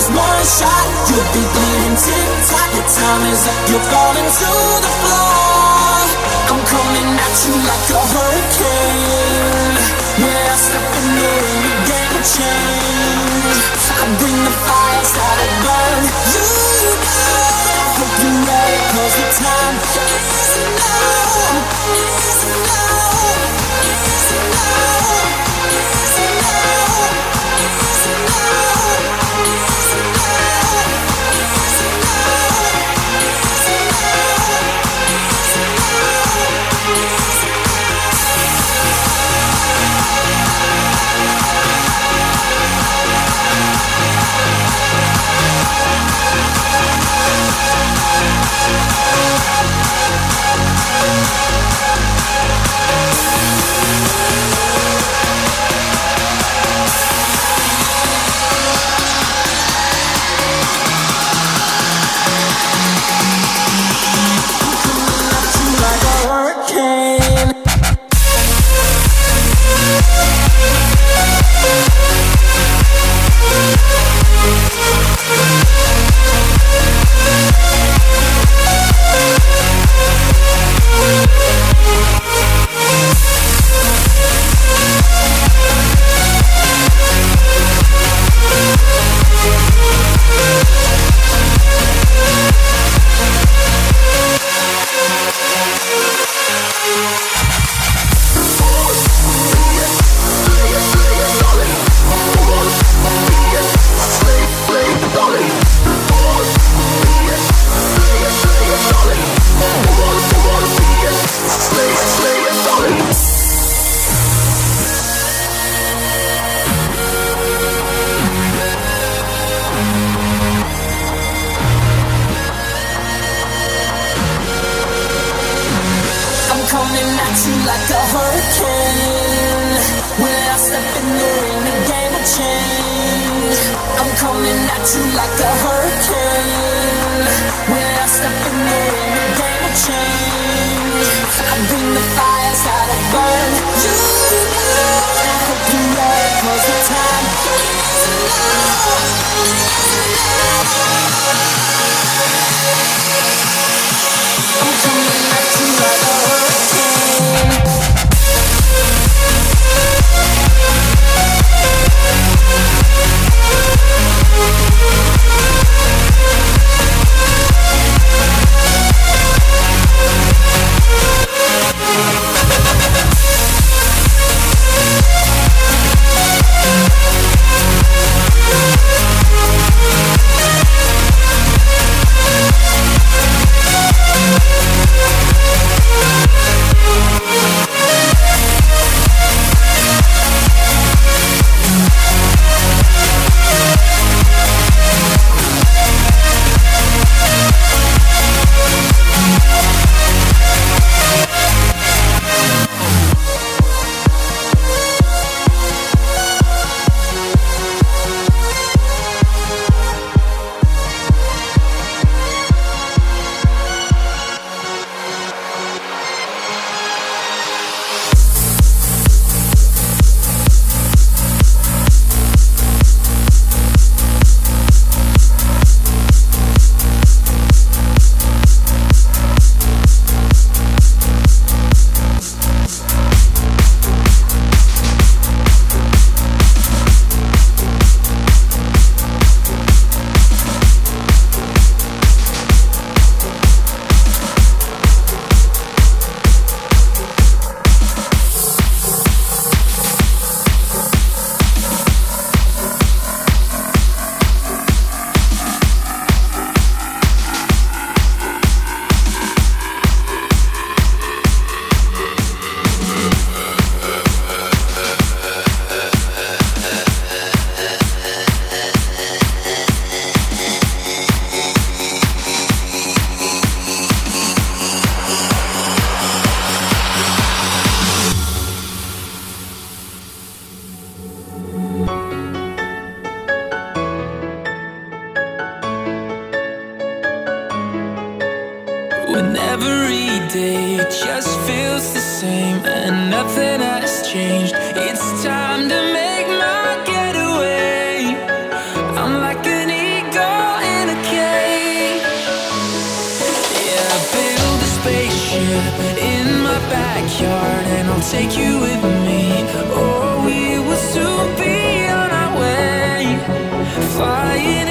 Is one shot. You'll be bleeding tick tock. Your time is up. You're falling to the floor. I'm coming at you like a hurricane. When I step in the ring, the game change. I bring the fire, same and nothing has changed. It's time to make my getaway. I'm like an eagle in a cage. Yeah, build a spaceship in my backyard and I'll take you with me. Or we will soon be on our way, flying.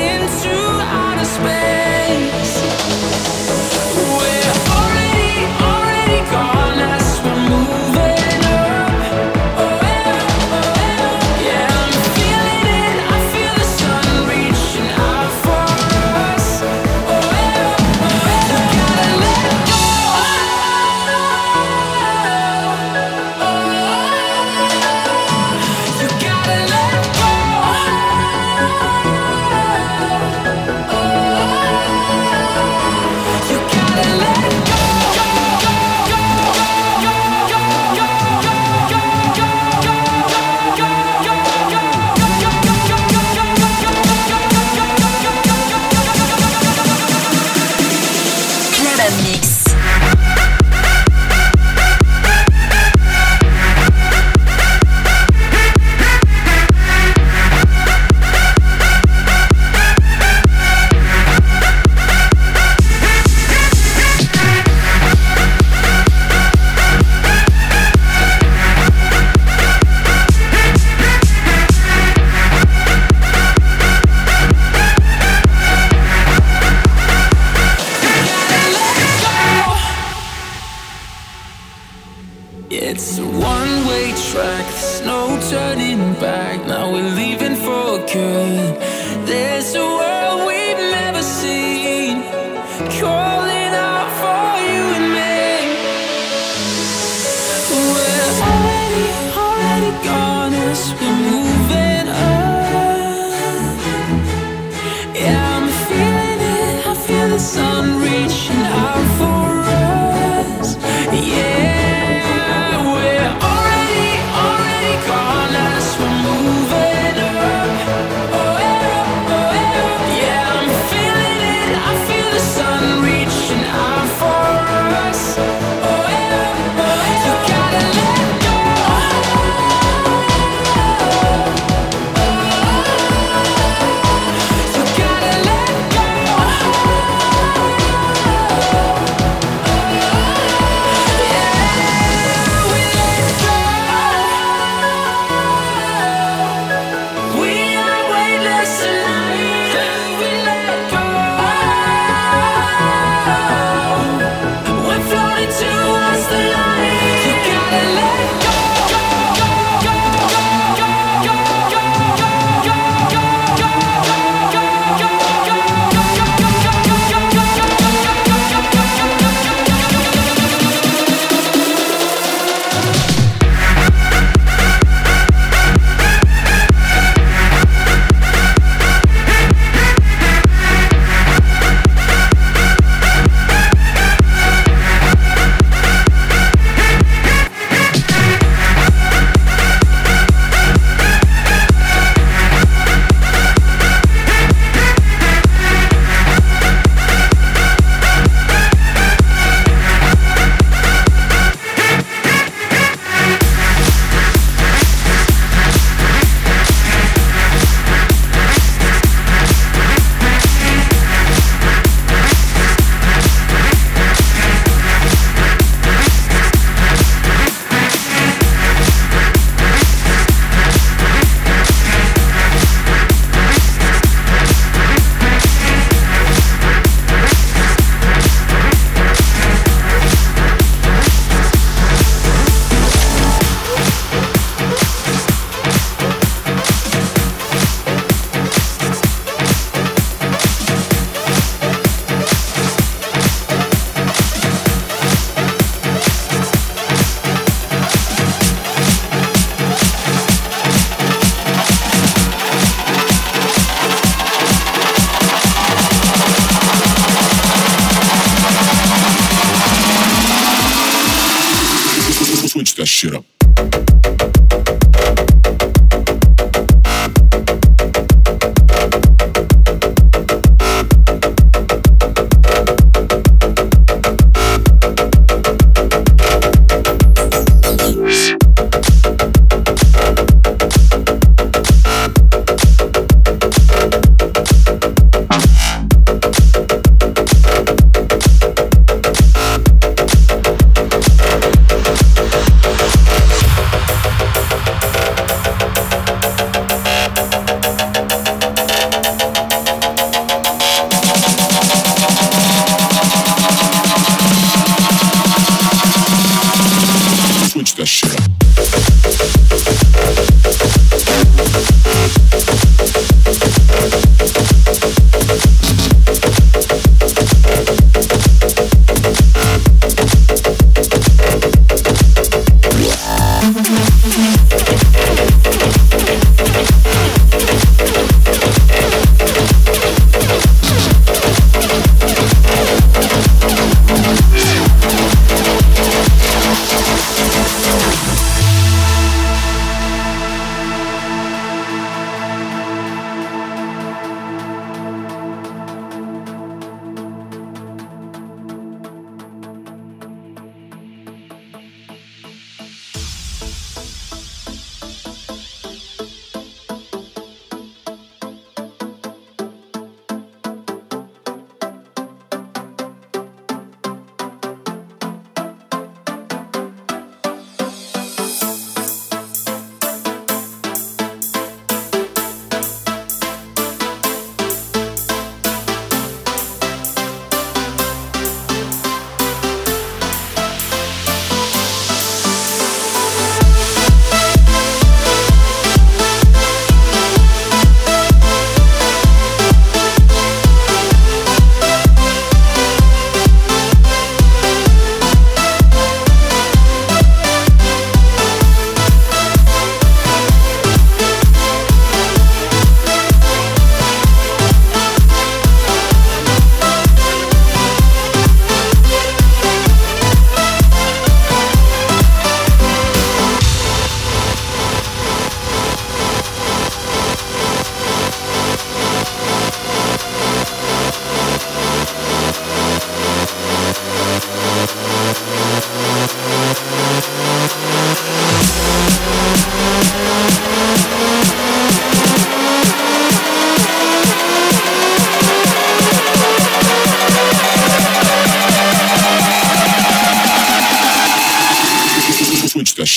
this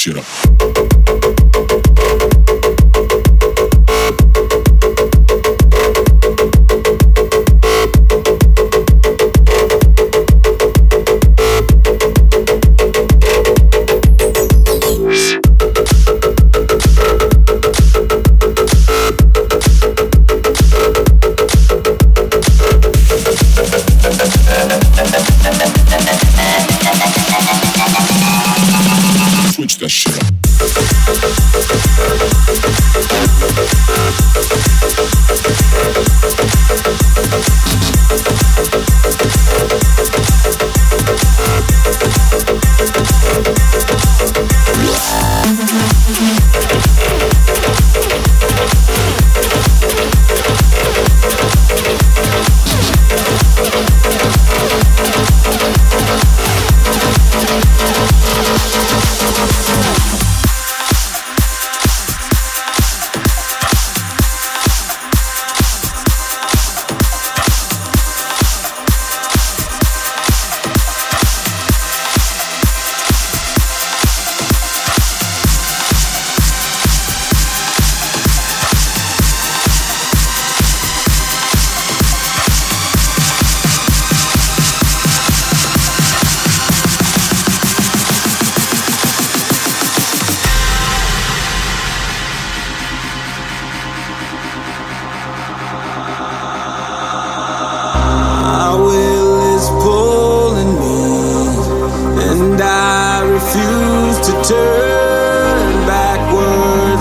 shit up.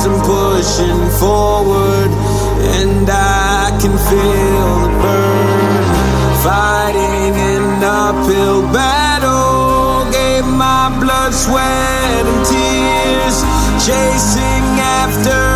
clouds, I'm pushing forward, and I can feel the burn. Fighting an uphill battle, gave my blood, sweat, and tears, chasing after.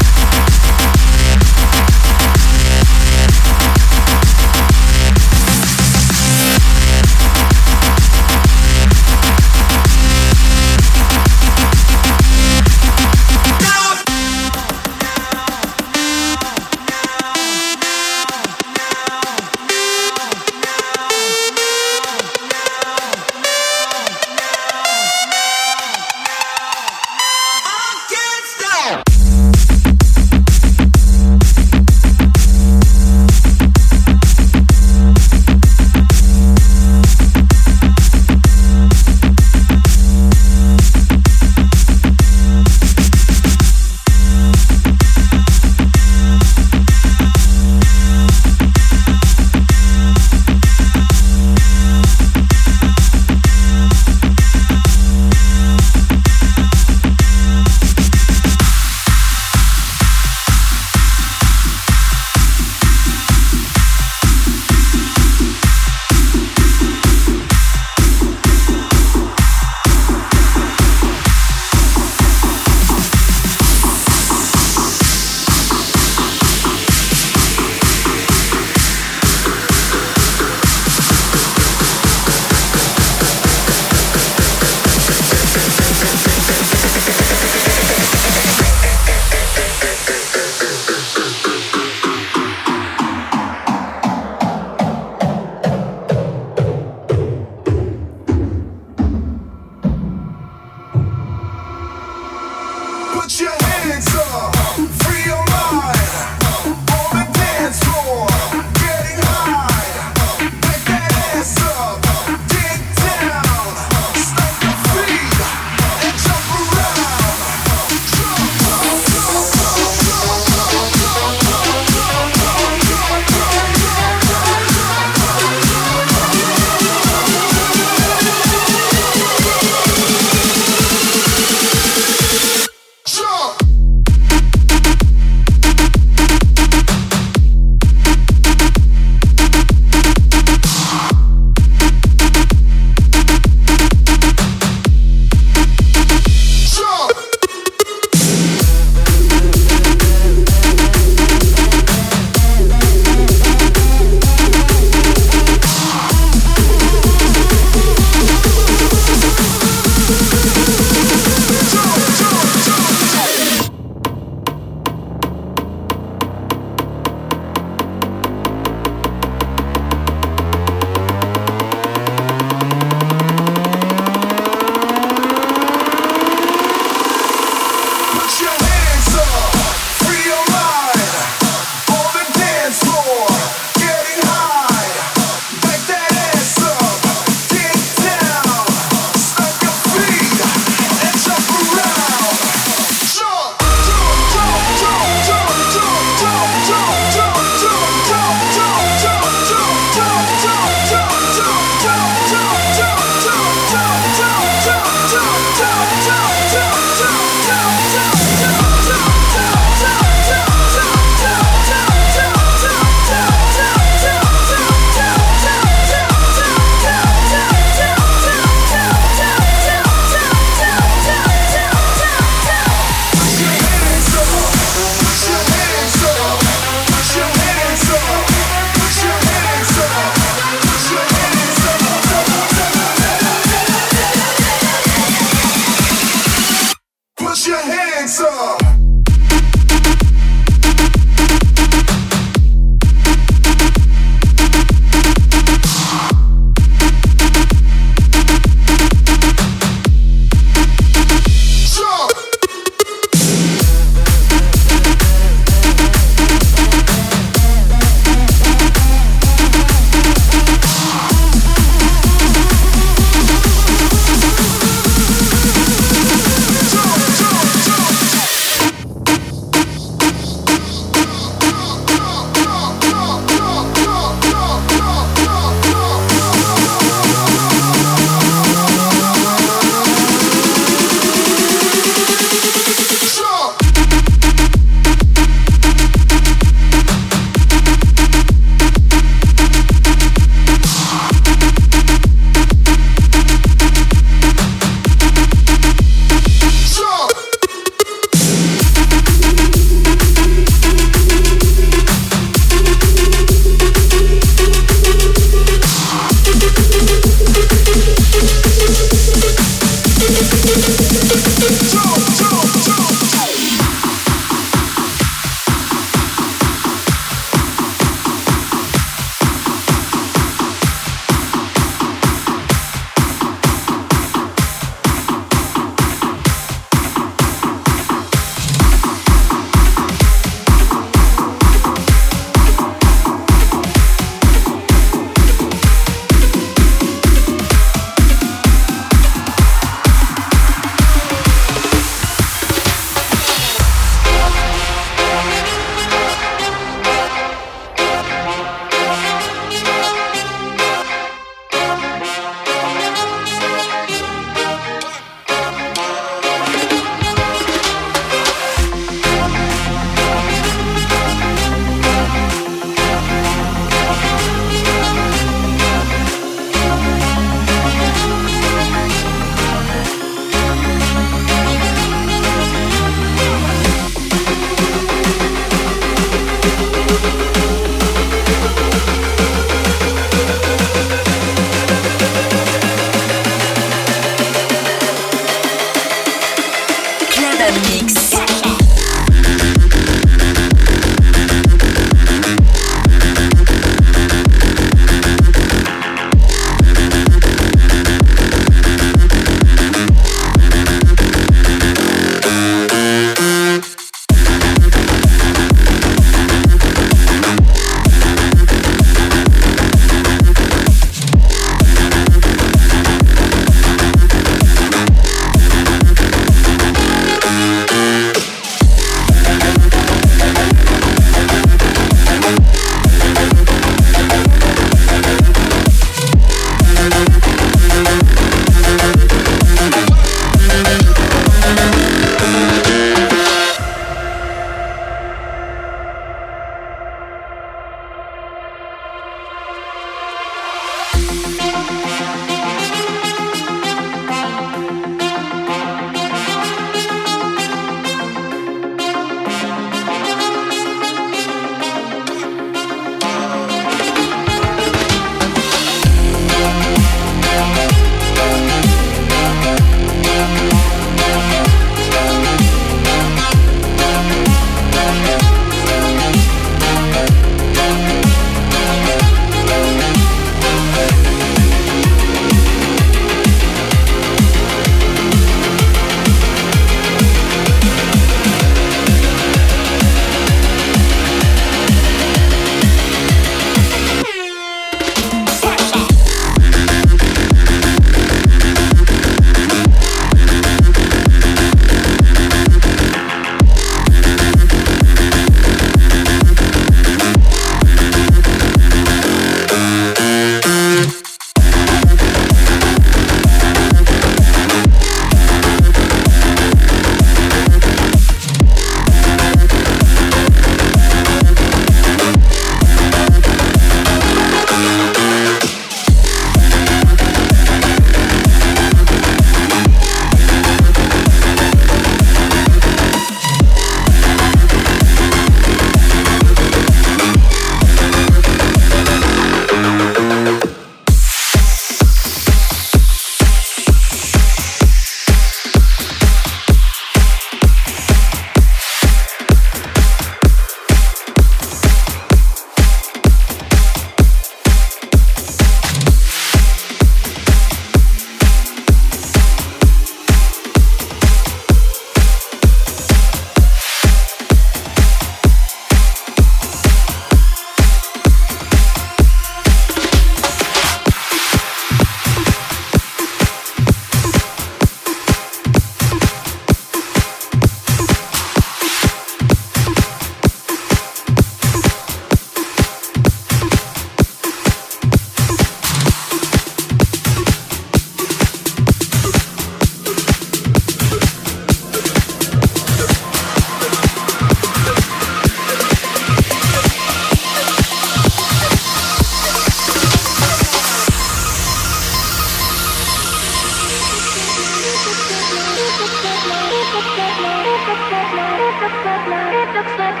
looks like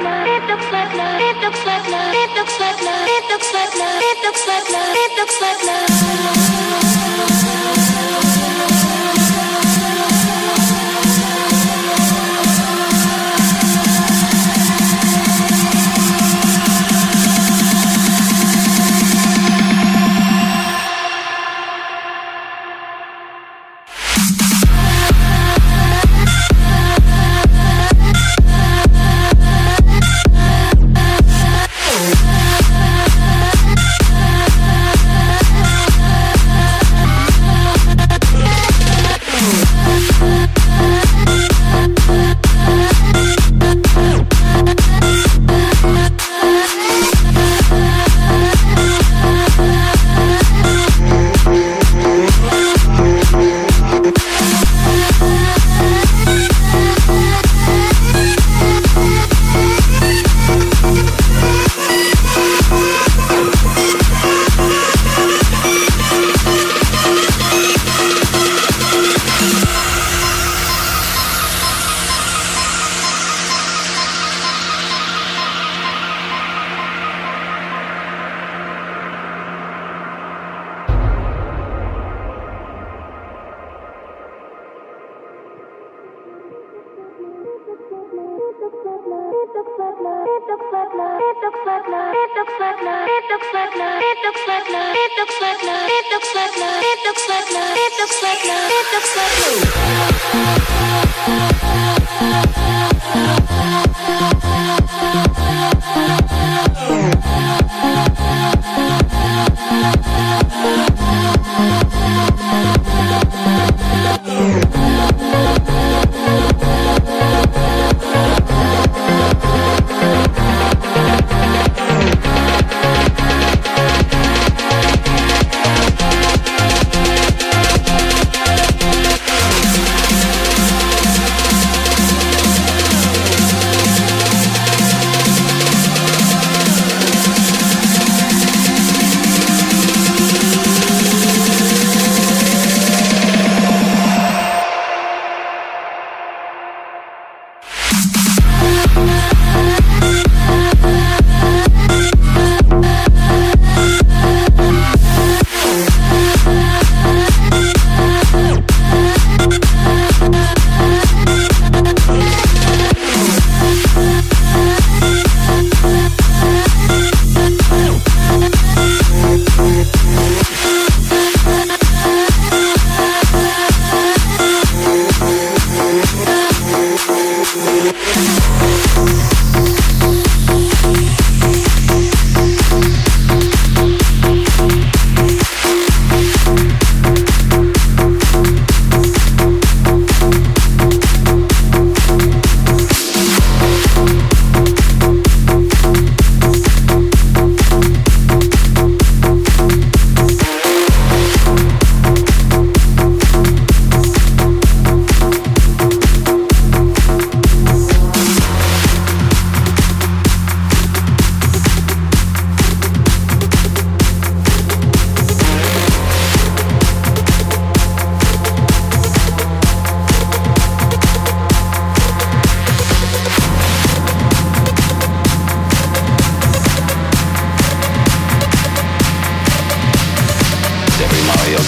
love.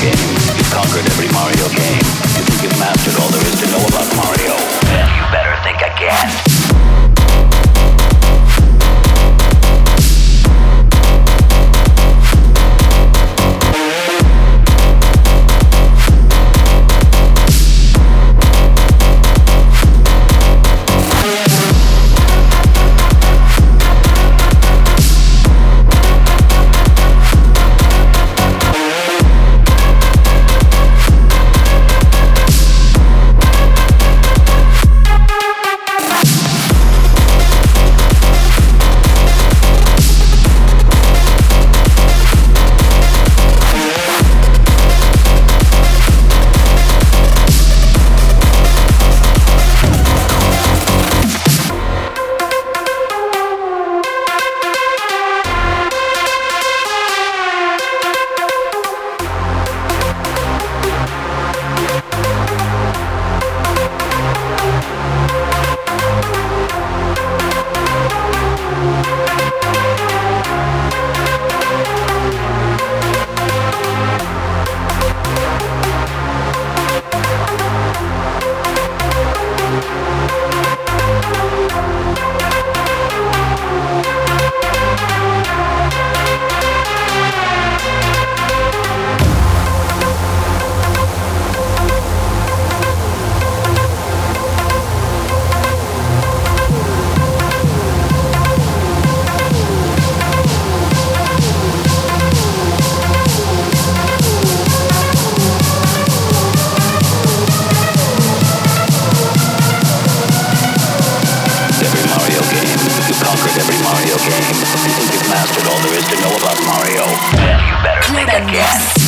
You've conquered every Mario game. You think you've mastered all there is to know about Mario. Then you better think again. Think you've mastered all there is to know about Mario? Well, you better think again.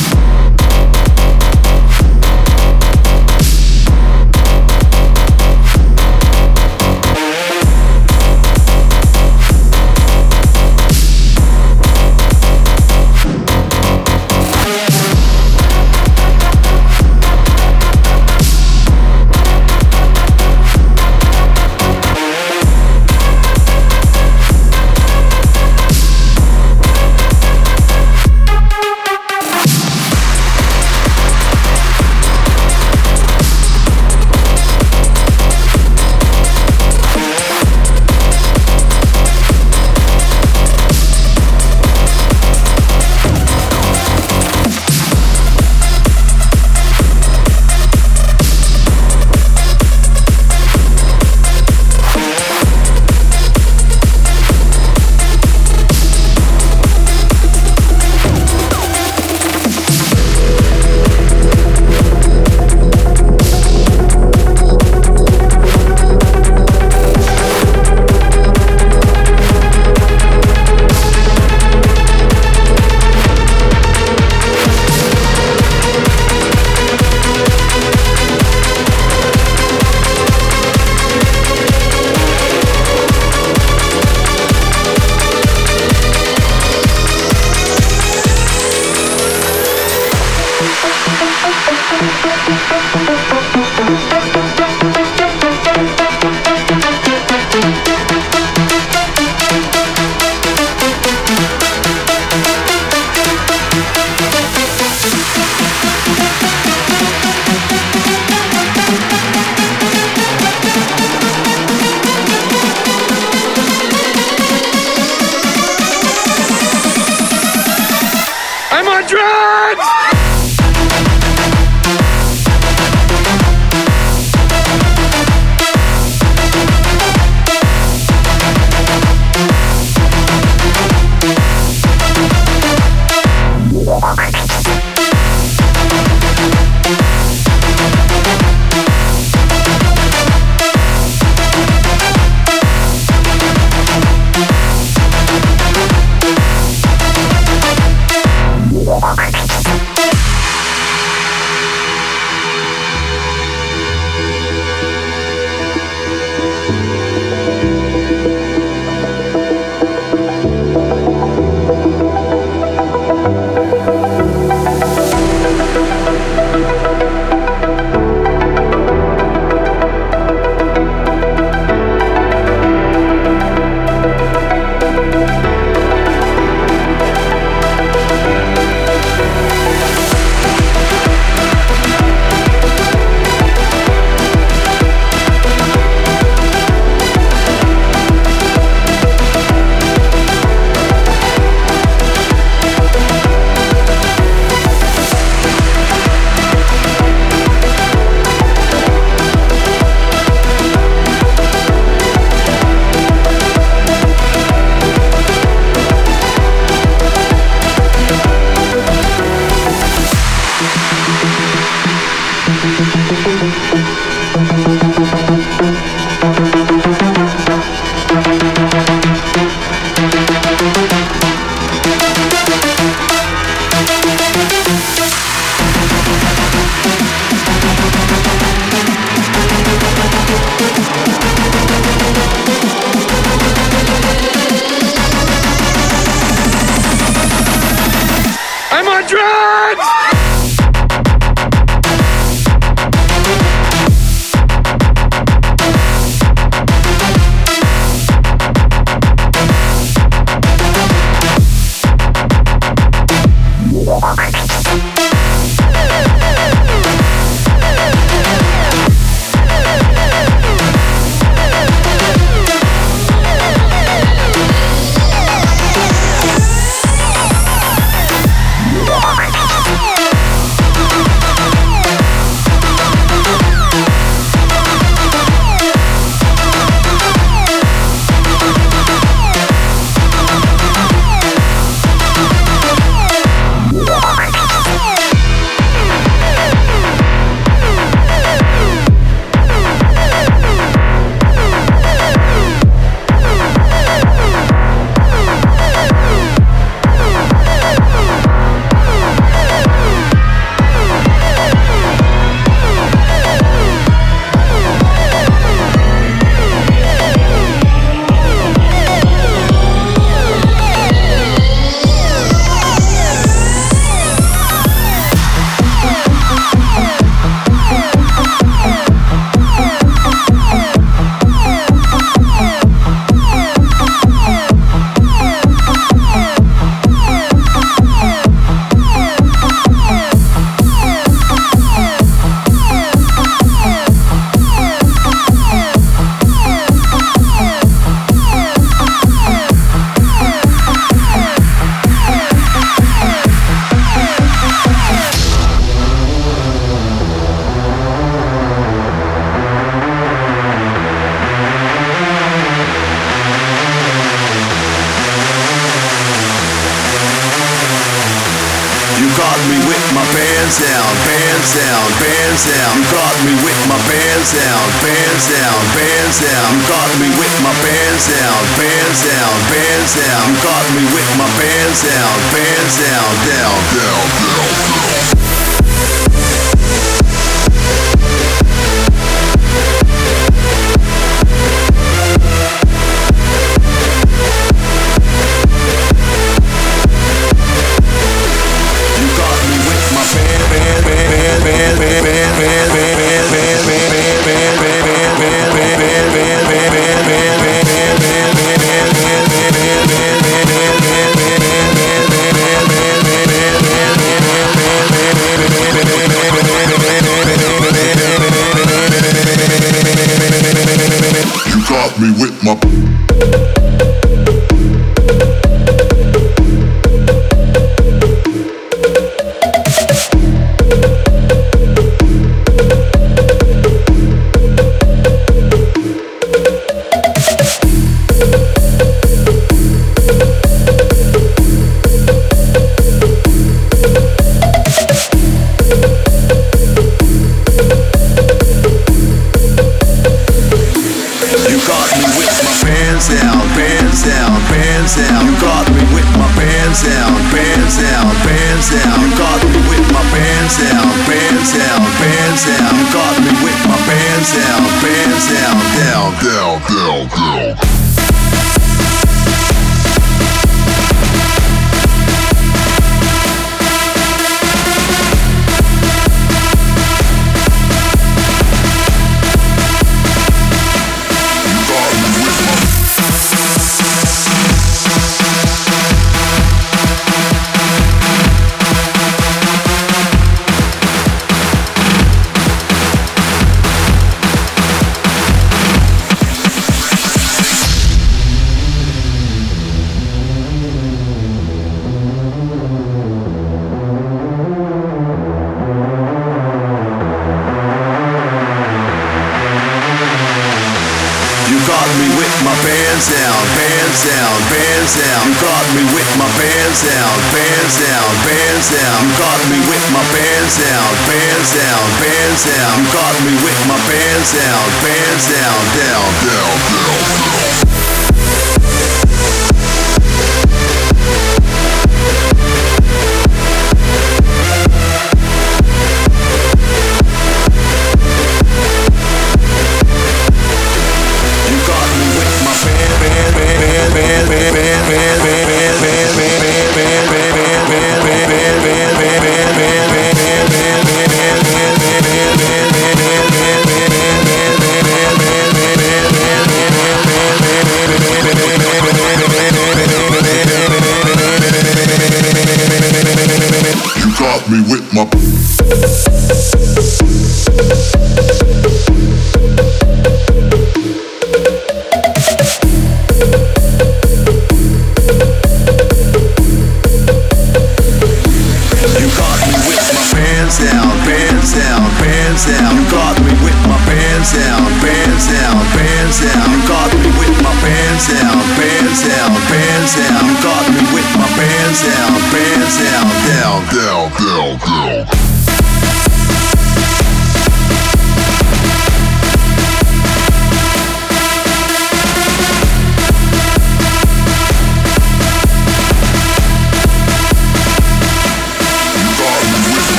pants down, pants down, pants down. You got me with my pants down, pants down, pants down. You got me with my pants down, pants down, pants down. You got me with my pants down, pants down, down, down, down, down.